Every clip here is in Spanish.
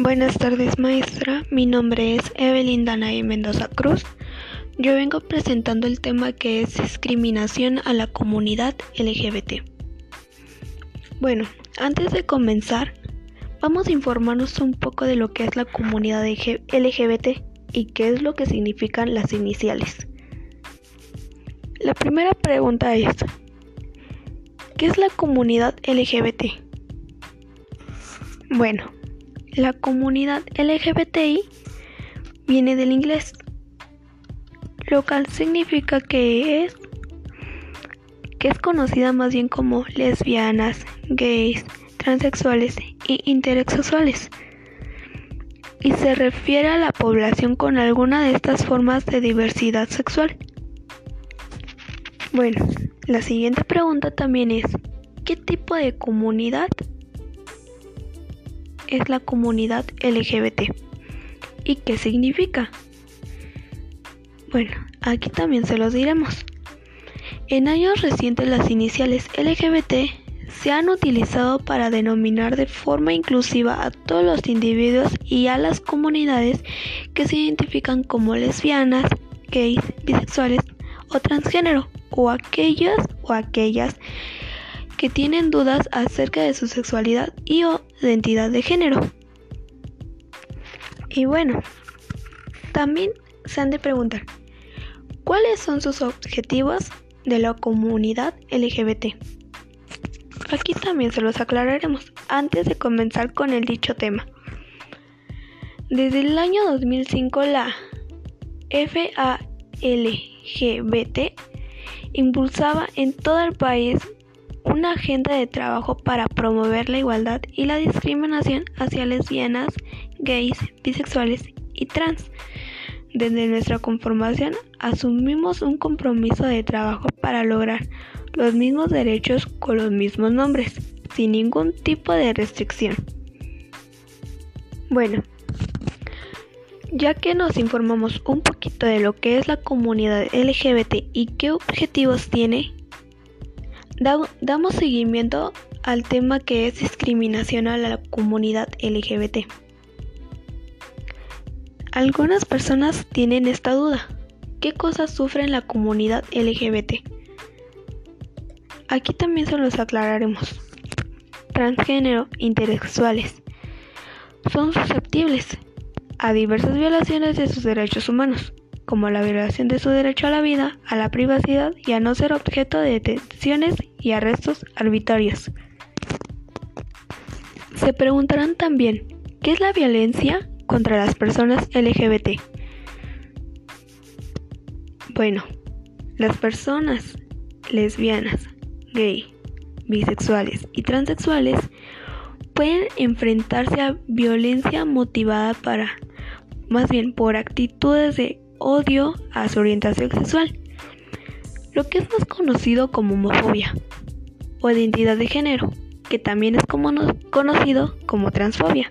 Buenas tardes maestra, mi nombre es Evelyn Danae Mendoza Cruz. Yo vengo presentando el tema que es discriminación a la comunidad LGBT. Bueno, antes de comenzar, vamos a informarnos un poco de lo que es la comunidad LGBT y qué es lo que significan las iniciales. La primera pregunta es, ¿qué es la comunidad LGBT? Bueno, la comunidad LGBTI viene del inglés, lo cual significa que es que es conocida más bien como lesbianas, gays, transexuales y intersexuales. Y se refiere a la población con alguna de estas formas de diversidad sexual. Bueno, la siguiente pregunta también es, ¿qué tipo de comunidad es la comunidad LGBT. ¿Y qué significa? Bueno, aquí también se los diremos. En años recientes las iniciales LGBT se han utilizado para denominar de forma inclusiva a todos los individuos y a las comunidades que se identifican como lesbianas, gays, bisexuales o transgénero, o aquellos o aquellas que tienen dudas acerca de su sexualidad y o identidad de género. Y bueno, también se han de preguntar, ¿cuáles son sus objetivos de la comunidad LGBT? Aquí también se los aclararemos antes de comenzar con el dicho tema. Desde el año 2005 la FALGBT impulsaba en todo el país una agenda de trabajo para promover la igualdad y la discriminación hacia lesbianas, gays, bisexuales y trans. Desde nuestra conformación asumimos un compromiso de trabajo para lograr los mismos derechos con los mismos nombres, sin ningún tipo de restricción. Bueno, ya que nos informamos un poquito de lo que es la comunidad LGBT y qué objetivos tiene, damos seguimiento al tema que es discriminación a la comunidad LGBT. Algunas personas tienen esta duda. ¿Qué cosas sufre la comunidad LGBT? Aquí también se los aclararemos. Transgénero, intersexuales, son susceptibles a diversas violaciones de sus derechos humanos como la violación de su derecho a la vida, a la privacidad y a no ser objeto de detenciones y arrestos arbitrarios. Se preguntarán también, ¿qué es la violencia contra las personas LGBT? Bueno, las personas lesbianas, gay, bisexuales y transexuales pueden enfrentarse a violencia motivada para, más bien por actitudes de odio a su orientación sexual, lo que es más conocido como homofobia o identidad de género, que también es como conocido como transfobia.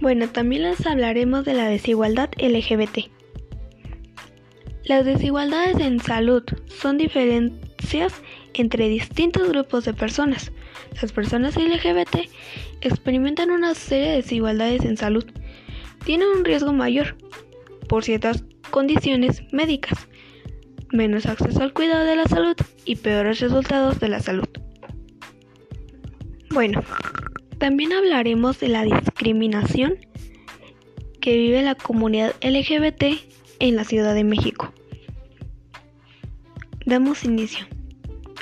Bueno, también les hablaremos de la desigualdad LGBT. Las desigualdades en salud son diferencias entre distintos grupos de personas. Las personas LGBT experimentan una serie de desigualdades en salud. Tienen un riesgo mayor por ciertas condiciones médicas, menos acceso al cuidado de la salud y peores resultados de la salud. Bueno, también hablaremos de la discriminación que vive la comunidad LGBT en la Ciudad de México. Damos inicio.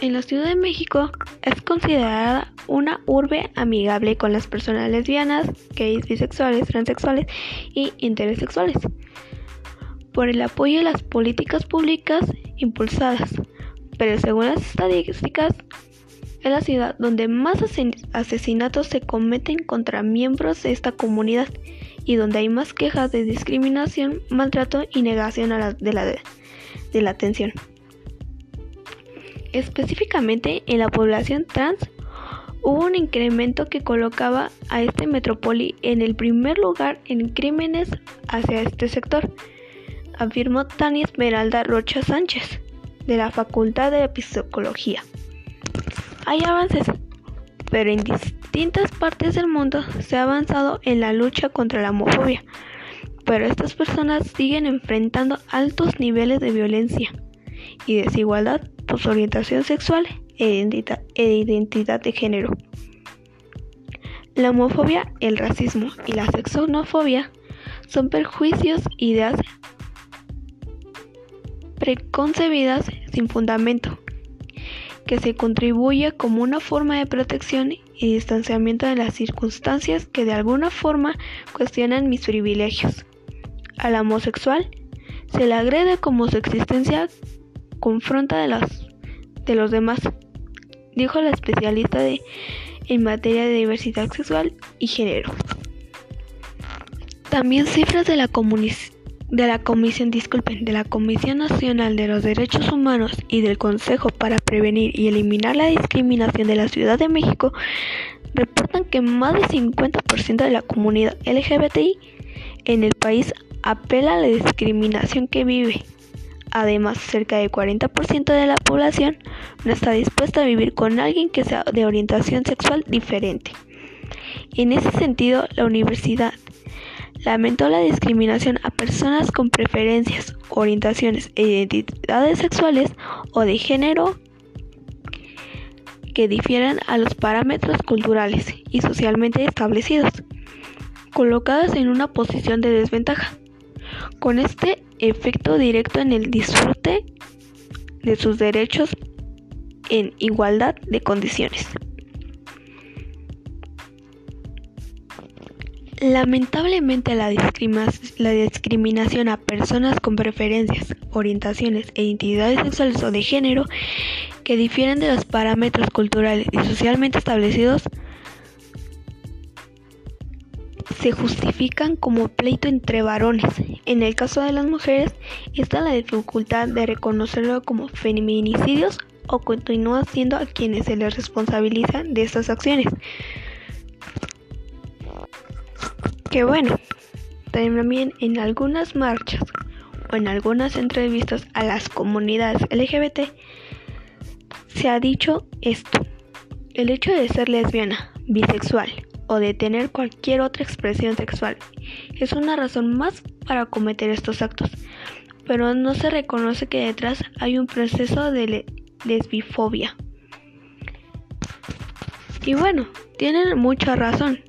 En la Ciudad de México es considerada una urbe amigable con las personas lesbianas, gays, bisexuales, transexuales y intersexuales por el apoyo de las políticas públicas impulsadas, pero según las estadísticas, es la ciudad donde más asesinatos se cometen contra miembros de esta comunidad y donde hay más quejas de discriminación, maltrato y negación de, la, de la atención. Específicamente en la población trans hubo un incremento que colocaba a este metrópoli en el primer lugar en crímenes hacia este sector afirmó Tania Esmeralda Rocha Sánchez, de la Facultad de Psicología. Hay avances, pero distintas partes del mundo se ha avanzado en la lucha contra la homofobia, pero estas personas siguen enfrentando altos niveles de violencia y desigualdad por su orientación sexual e, e identidad de género. La homofobia, el racismo y la sexonofobia son perjuicios, ideas preconcebidas sin fundamento, que se contribuye como una forma de protección y distanciamiento de las circunstancias que de alguna forma cuestionan mis privilegios. Al homosexual se le agrede como su existencia confronta de los, de los demás, dijo la especialista en materia de diversidad sexual y género. También cifras de la, de la Comisión, disculpen, de la Comisión Nacional de los Derechos Humanos y del Consejo para Prevenir y Eliminar la Discriminación de la Ciudad de México reportan que más del 50% de la comunidad LGBTI en el país apela a la discriminación que vive. Además, cerca del 40% de la población no está dispuesta a vivir con alguien que sea de orientación sexual diferente. En ese sentido, la universidad lamentó la discriminación a personas con preferencias, orientaciones e identidades sexuales o de género que difieran a los parámetros culturales y socialmente establecidos, colocadas en una posición de desventaja, con este efecto directo en el disfrute de sus derechos en igualdad de condiciones. Lamentablemente la, discriminación a personas con preferencias, orientaciones e identidades sexuales o de género que difieren de los parámetros culturales y socialmente establecidos se justifican como pleito entre varones. En el caso de las mujeres está la dificultad de reconocerlo como feminicidios o continúa siendo a quienes se les responsabiliza de estas acciones. Que bueno, también en algunas marchas o en algunas entrevistas a las comunidades LGBT se ha dicho esto. El hecho de ser lesbiana, bisexual o de tener cualquier otra expresión sexual es una razón más para cometer estos actos, pero no se reconoce que detrás hay un proceso de lesbifobia. Y bueno, tienen mucha razón,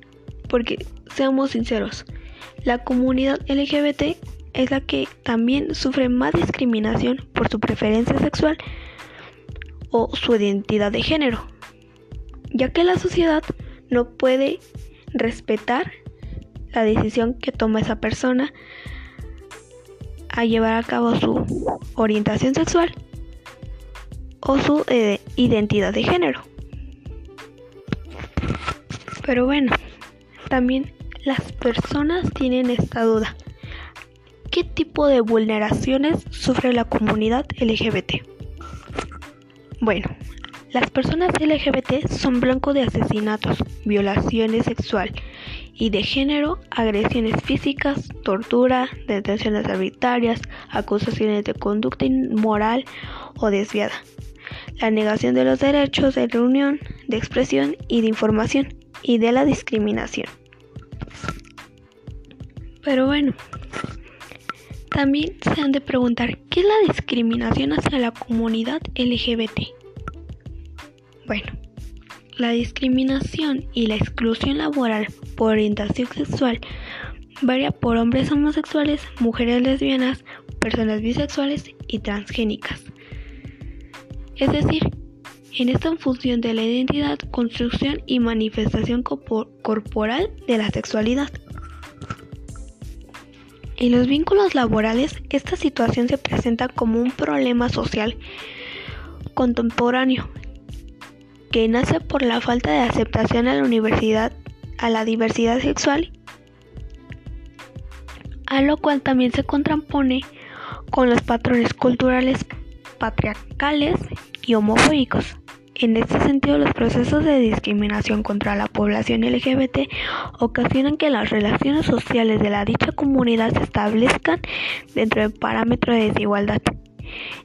porque Seamos sinceros, la comunidad LGBT es la que también sufre más discriminación por su preferencia sexual o su identidad de género, ya que la sociedad no puede respetar la decisión que toma esa persona a llevar a cabo su orientación sexual o su eh, identidad de género. Pero bueno, también las personas tienen esta duda. ¿Qué tipo de vulneraciones sufre la comunidad LGBT? Bueno, las personas LGBT son blanco de asesinatos, violaciones sexual y de género, agresiones físicas, tortura, detenciones arbitrarias, acusaciones de conducta inmoral o desviada, la negación de los derechos de reunión, de expresión y de información y de la discriminación. Pero bueno, también se han de preguntar, ¿qué es la discriminación hacia la comunidad LGBT? Bueno, la discriminación y la exclusión laboral por orientación sexual varía por hombres homosexuales, mujeres lesbianas, personas bisexuales y transgénicas. Es decir, en esta función de la identidad, construcción y manifestación corporal de la sexualidad. En los vínculos laborales, esta situación se presenta como un problema social contemporáneo que nace por la falta de aceptación a la a la diversidad sexual, a lo cual también se contrapone con los patrones culturales patriarcales y homofóbicos. En este sentido, los procesos de discriminación contra la población LGBT ocasionan que las relaciones sociales de la dicha comunidad se establezcan dentro del parámetro de desigualdad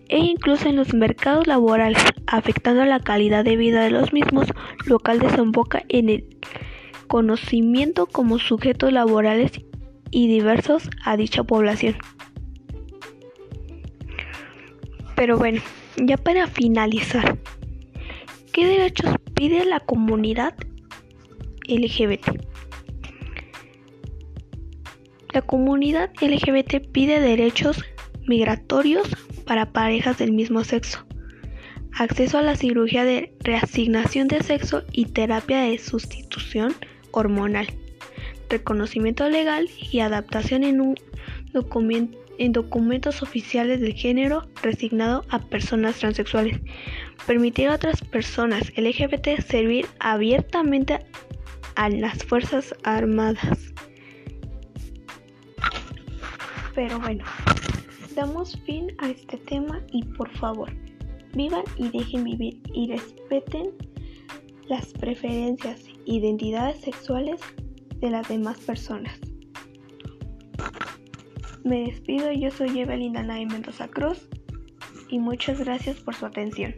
e incluso en los mercados laborales, afectando la calidad de vida de los mismos, lo cual desemboca en el conocimiento como sujetos laborales y diversos a dicha población. Pero bueno, ya para finalizar, ¿qué derechos pide la comunidad LGBT? La comunidad LGBT pide derechos migratorios para parejas del mismo sexo, acceso a la cirugía de reasignación de sexo y terapia de sustitución hormonal, reconocimiento legal y adaptación en, un en documentos oficiales del género resignado a personas transexuales, permitir a otras personas LGBT servir abiertamente a las Fuerzas Armadas. Pero bueno, damos fin a este tema y por favor, vivan y dejen vivir y respeten las preferencias, identidades sexuales de las demás personas. Me despido, yo soy Evelyn Danae Mendoza Cruz y muchas gracias por su atención.